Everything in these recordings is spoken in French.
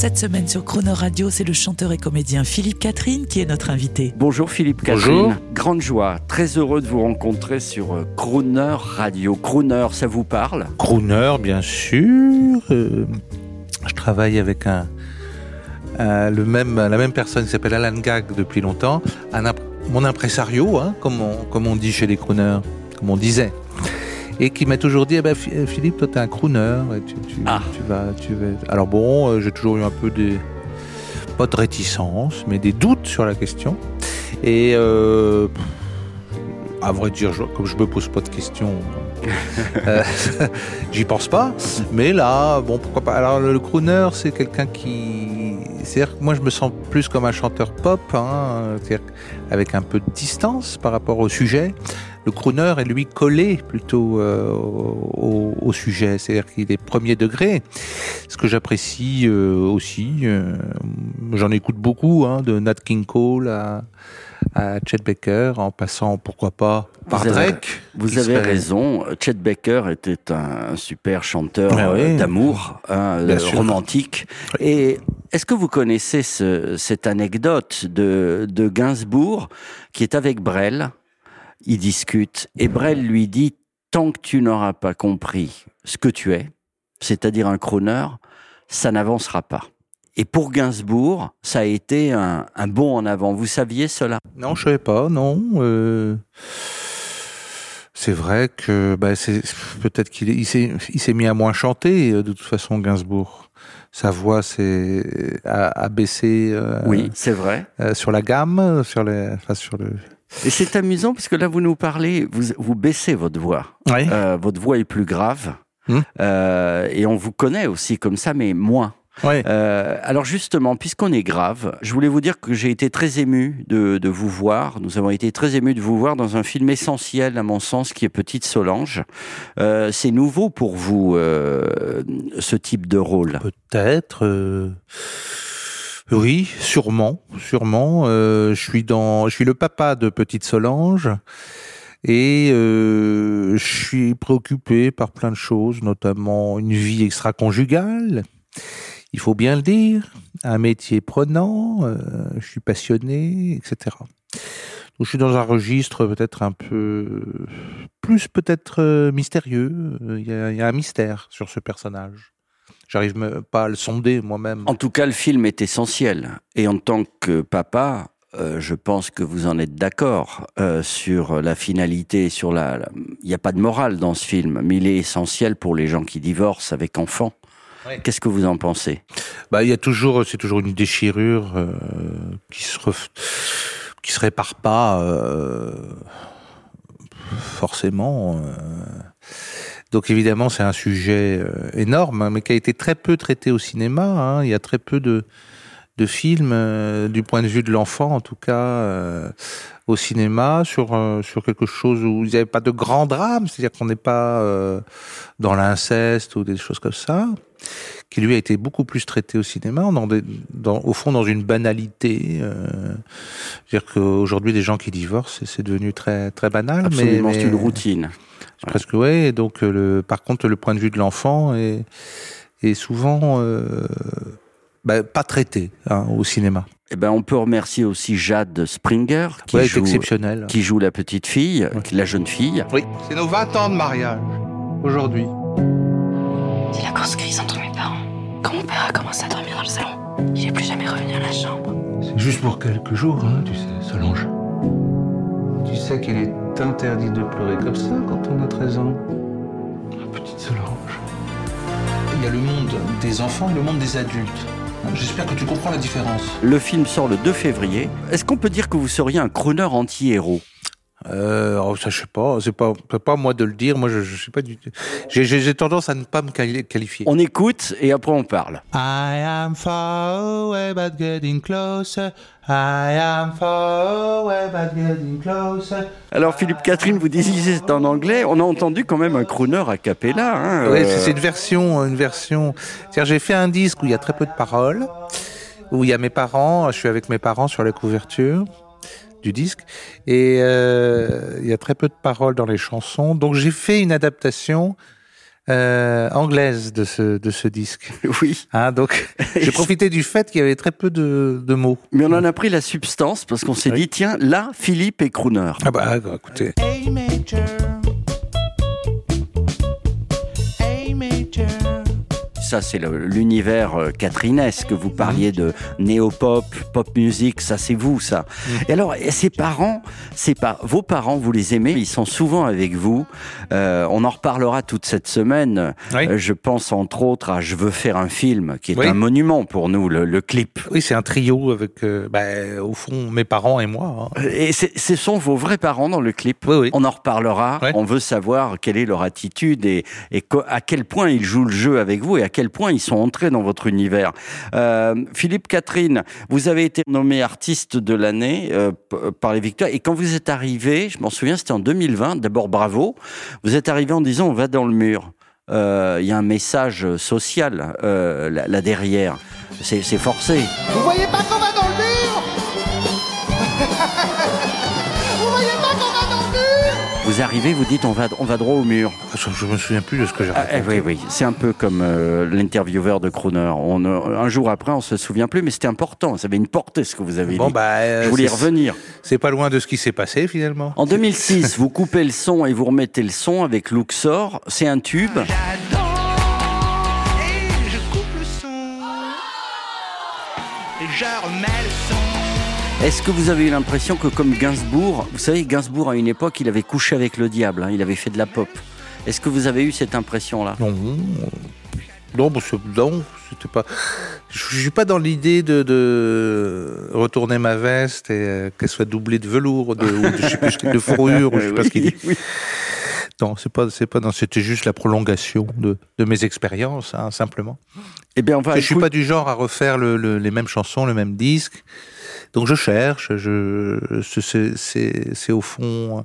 Cette semaine sur Croner Radio, c'est le chanteur et comédien Philippe Catherine qui est notre invité. Bonjour Philippe Catherine. Grande joie, très heureux de vous rencontrer sur euh, Crooner Radio. Crooner, ça vous parle? Crooner, bien sûr. Euh, je travaille avec un, un- le même, la même personne qui s'appelle Alan Gag depuis longtemps. Un imp- mon impresario, hein, comme, on, comme on dit chez les crooners, comme on disait. Et qui m'a toujours dit, eh ben, Phi- Philippe, toi t'es un crooner. et Tu, tu- Ah. tu vas, tu vas... Alors bon, euh, j'ai toujours eu un peu des... Pas de réticence, mais des doutes sur la question. Et euh, à vrai dire, je- comme je me pose pas de questions, euh, j'y pense pas. Mais là, bon, pourquoi pas. Alors, le, crooner, c'est quelqu'un qui. C'est-à-dire que moi, je me sens plus comme un chanteur pop, hein, c'est-à-dire avec un peu de distance par rapport au sujet. Le crooner est lui collé plutôt euh, au, sujet, c'est-à-dire qu'il est premier degré. Ce que j'apprécie euh, aussi, j'en écoute beaucoup, hein, de Nat King Cole à, à Chet Baker, en passant, pourquoi pas, par Vous avez- Drake. Vous qui avez serait- raison, Chet Baker était un super chanteur Ah euh, oui. d'amour, hein, euh, romantique. Et est-ce que vous connaissez ce- cette anecdote de, de Gainsbourg qui est avec Brel? Ils discutent et Brel lui dit tant que tu n'auras pas compris ce que tu es, c'est-à-dire un crooner, ça n'avancera pas. Et pour Gainsbourg, ça a été un, un bond en avant. Vous saviez cela? Non, je savais pas, non. euh, C'est vrai que bah, c'est peut-être qu'il est- il s'est il s'est mis à moins chanter euh, de toute façon Gainsbourg. Sa voix s'est a, a baissé euh, Oui, c'est vrai. euh, sur la gamme, sur les enfin, sur le Et c'est amusant parce que là, vous nous parlez, vous, vous baissez votre voix. Oui. Euh, votre voix est plus grave. Hmm. Et on vous connaît aussi comme ça, mais moins. Ouais. Euh, alors justement, puisqu'on est grave, je voulais vous dire que j'ai été très ému de, de vous voir. Nous avons été très émus de vous voir dans un film essentiel, à mon sens, qui est Petite Solange. Euh, c'est nouveau pour vous, euh, ce type de rôle? Peut-être. Oui, sûrement, sûrement. Je suis dans, je suis le papa de petite Solange et euh, je suis préoccupé par plein de choses, notamment une vie extra-conjugale. Il faut bien le dire, un métier prenant. euh, je suis passionné, etc. Donc, je suis dans un registre peut-être un peu plus peut-être euh, mystérieux. Il y, a, y a un mystère sur ce personnage. J'arrive pas à le sonder moi-même. En tout cas, le film est essentiel. Et en tant que papa, euh, je pense que vous en êtes d'accord sur la finalité, sur la- Il n'y a pas de morale dans ce film, mais il est essentiel pour les gens qui divorcent avec enfants. Ouais. Qu'est-ce que vous en pensez? Bah, il y a toujours, c'est toujours une déchirure euh, qui se ref- qui se répare pas euh, forcément. euh. Donc évidemment, c'est un sujet euh, énorme, hein, mais qui a été très peu traité au cinéma. hein. Il y a très peu de de films euh, du point de vue de l'enfant, en tout cas euh, au cinéma, sur euh, sur quelque chose où il n'y avait pas de grand drame, c'est-à-dire qu'on n'est pas euh, dans l'inceste ou des choses comme ça qui lui a été beaucoup plus traité au cinéma, dans des, dans, au fond dans une banalité. Euh, C'est-à-dire qu'aujourd'hui, des gens qui divorcent, c'est- devenu très très banal. Absolument, mais, c'est une routine. c'est Presque ouais. Donc, euh, le, par contre, le point de vue de l'enfant est, est souvent euh, bah, pas traité hein, au cinéma. Eh ben, on peut remercier aussi Jade Springer qui Ouais, joue exceptionnel. qui joue la petite fille, Ouais. la jeune fille. Oui, c'est nos 20 ans de mariage aujourd'hui. C'est la course grise entre mes parents. Quand mon père a commencé à dormir dans le salon, il est plus jamais revenu à la chambre. C'est juste pour quelques jours, hein, tu sais, Solange. Tu sais qu'il est interdit de pleurer comme ça quand on a 13 ans. La petite Solange. Il y a le monde des enfants et le monde des adultes. J'espère que tu comprends la différence. Le film sort le 2 février. Est-ce qu'on peut dire que vous seriez un crooner anti-héros? Euh, oh, ça, je sais pas. C'est pas, c'est pas à moi de le dire. Moi, je, je sais pas du tout. J'ai, j'ai- j'ai tendance à ne pas me quali- qualifier. On écoute et après on parle. I am far away, but getting closer. I am far away, but getting closer. Alors Philippe Catherine, vous disiez c'est en anglais. On a entendu quand même un crooner a cappella. Hein, Oui, euh, c'est c'est une version, une version. C'est-à-dire, j'ai fait un disque où il y a très peu de paroles, où il y a mes parents. Je suis avec mes parents sur la couverture du disque, et euh, il y a très peu de paroles dans les chansons. Donc, j'ai fait une adaptation euh, anglaise de ce de ce disque. Oui. Hein, donc, j'ai profité du fait qu'il y avait très peu de, de mots. Mais on en a pris la substance parce qu'on s'est dit tiens là Philippe est crooner. Ah bah écoutez. Ça c'est l'univers euh, catherinesque. Vous parliez de néo-pop, pop music. Ça c'est vous ça. Et alors et ces parents, vos parents, vous les aimez? Ils sont souvent avec vous. Euh, on en reparlera toute cette semaine. Oui. Euh, je pense entre autres à Je veux faire un film, qui est Oui. un monument pour nous, le, le clip. Oui, c'est un trio avec, euh, bah, au fond, mes parents et moi. hein. Et ce sont vos vrais parents dans le clip. Oui, oui. On en reparlera. On veut savoir quelle est leur attitude et, et à quel point ils jouent le jeu avec vous et à quel point ils sont entrés dans votre univers. Euh, Philippe Catherine, vous avez été nommé artiste de l'année euh, p- par les Victoires. Et quand vous êtes arrivé, je m'en souviens, c'était en 2020. D'abord, bravo. Vous êtes arrivé en disant on va dans le mur. Euh, Il y a un message social euh, là, derrière. C'est c'est forcé. Vous voyez pas qu'on va dans le mur? Vous arrivez, vous dites on va, on va droit au mur. Je, me souviens plus de ce que j'ai Ah, eh, raconté. oui, oui, c'est un peu comme euh, l'intervieweur de Crooner. On, euh, un jour après, on se souvient plus, mais c'était important. Ça avait une portée ce que vous avez Bon, dit. bah, euh, Je voulais y revenir. C'est pas loin de ce qui s'est passé finalement. En 2006, vous coupez le son et vous remettez le son avec Luxor. C'est un tube. Et je coupe le son Et je remets le son Est-ce que vous avez eu l'impression que comme Gainsbourg, vous savez, Gainsbourg à une époque, il avait couché avec le diable, hein, il avait fait de la pop. Est-ce que vous avez eu cette impression-là? Non, non, non, c'était pas. Je suis pas dans l'idée de, de retourner ma veste et euh, qu'elle soit doublée de velours, de, ou de, je sais plus, ce que- de fourrure, ou je sais pas ce qu'il dit. Oui. Non, c'est pas, c'est pas, non, c'était juste la prolongation de, de mes expériences, hein, simplement. Eh bien, on va je suis écouter- pas du genre à refaire le- le- les mêmes chansons, le même disque. Donc je cherche, je, c'est- c'est, c'est, c'est au fond,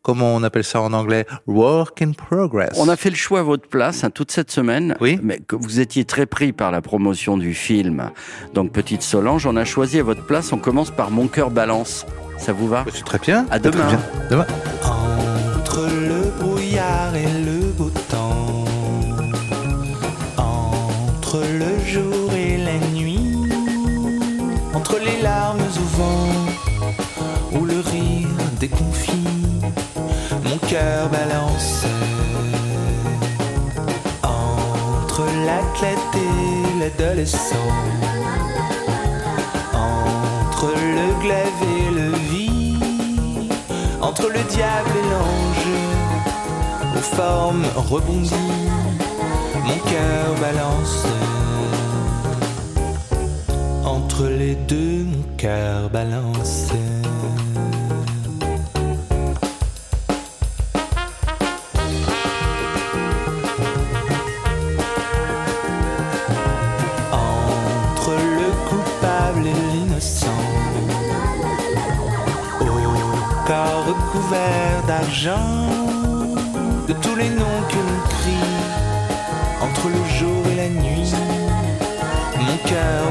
comment on appelle ça en anglais, work in progress. On a fait le choix à votre place hein, toute cette semaine, Oui. mais que vous étiez très pris par la promotion du film. Donc Petite Solange, on a choisi à votre place. On commence par Mon cœur balance. Ça vous va? C'est très bien. À très demain. bien. Demain. Les larmes au vent Ou le rire déconfit Mon cœur balance Entre l'athlète et l'adolescent Entre le glaive et le vie Entre le diable et l'ange Aux formes rebondies Mon cœur balance Entre les deux mon cœur balance Entre le coupable et l'innocent. Au corps recouvert d'argent. De tous les noms que l'on crie. Entre le jour et la nuit. Mon cœur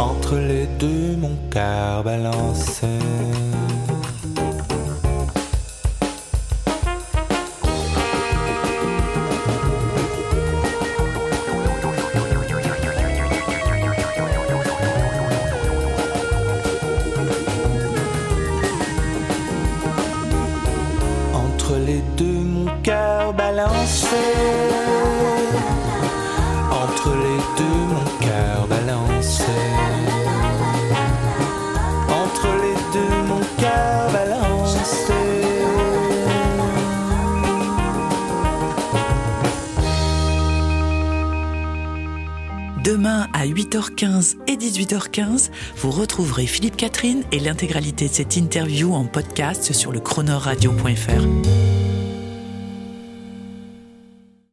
Entre les deux mon cœur balance Entre les deux, mon cœur balance. Entre les deux, À 8h15 et 18h15, vous retrouverez Philippe Catherine et l'intégralité de cette interview en podcast sur le chronoradio.fr.